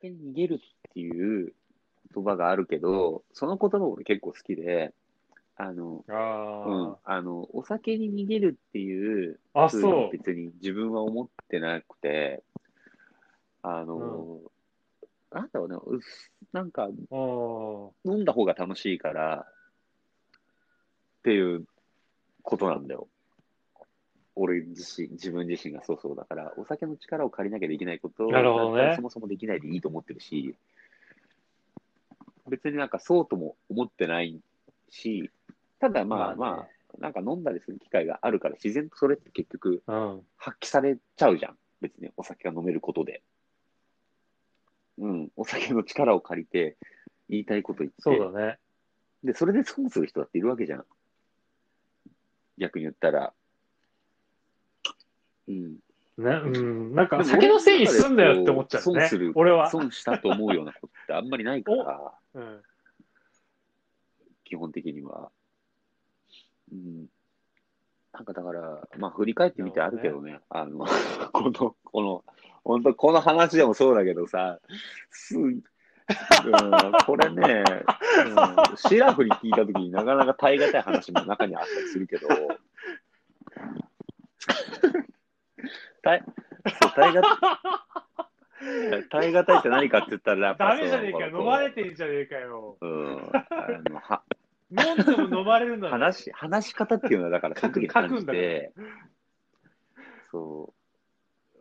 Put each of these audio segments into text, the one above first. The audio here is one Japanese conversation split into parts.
酒に逃げるっていう言葉があるけど、その言葉俺結構好きで、あの、あうんあ、、あの、お酒に逃げるっていう、あ、そう。別に自分は思ってなくて、あの、なんだろうね、うっなんか、飲んだ方が楽しいから、っていうことなんだよ。俺自身、自分自身がそうそうだから、お酒の力を借りなきゃできないことなるほどねそもそもできないでいいと思ってるし、別になんかそうとも思ってないし、ただまあまあ、まあねなんか飲んだりする機会があるから、自然とそれって結局うん。発揮されちゃうじゃん。別にお酒が飲めることで。うん、お酒の力を借りて、言いたいこと言って、そうだね。で、それで損する人だっているわけじゃん。逆に言ったら。うん。ね、うん。なんか、酒のせいにすんだよって思っちゃうね損する。俺は。損したと思うようなことってあんまりないから、うん。基本的には。うん。なんかだから、まあ振り返ってみてあるけどね、あの、この、この、本当この話でもそうだけどさ、すうん、これね、うん、シラフに聞いたときになかなか耐え難い話も中にあったりするけど、耐え、そう、耐えが、耐え難いって何かって言ったら、やっぱダメじゃねえかよ。飲まれてんじゃねえかよ。うん、あの、は、飲んでも飲まれるんだろ話、話し方っていうのは、だから、その時に感じて、そ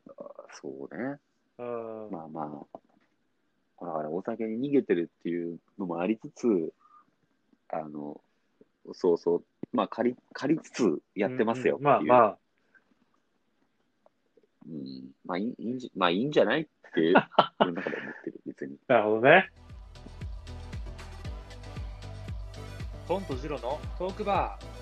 う、あそうね。うん。まあまあ、だからお酒に逃げてるっていうのもありつつ、あの、そうそう、まあ借り、借りつつやってますよっていう。うん。まあまうん、まあいいいいんじ、まあいいんじゃない？っていう、自分の中で思ってる、別に。あ、なるほどね。トンとジロのトークバー。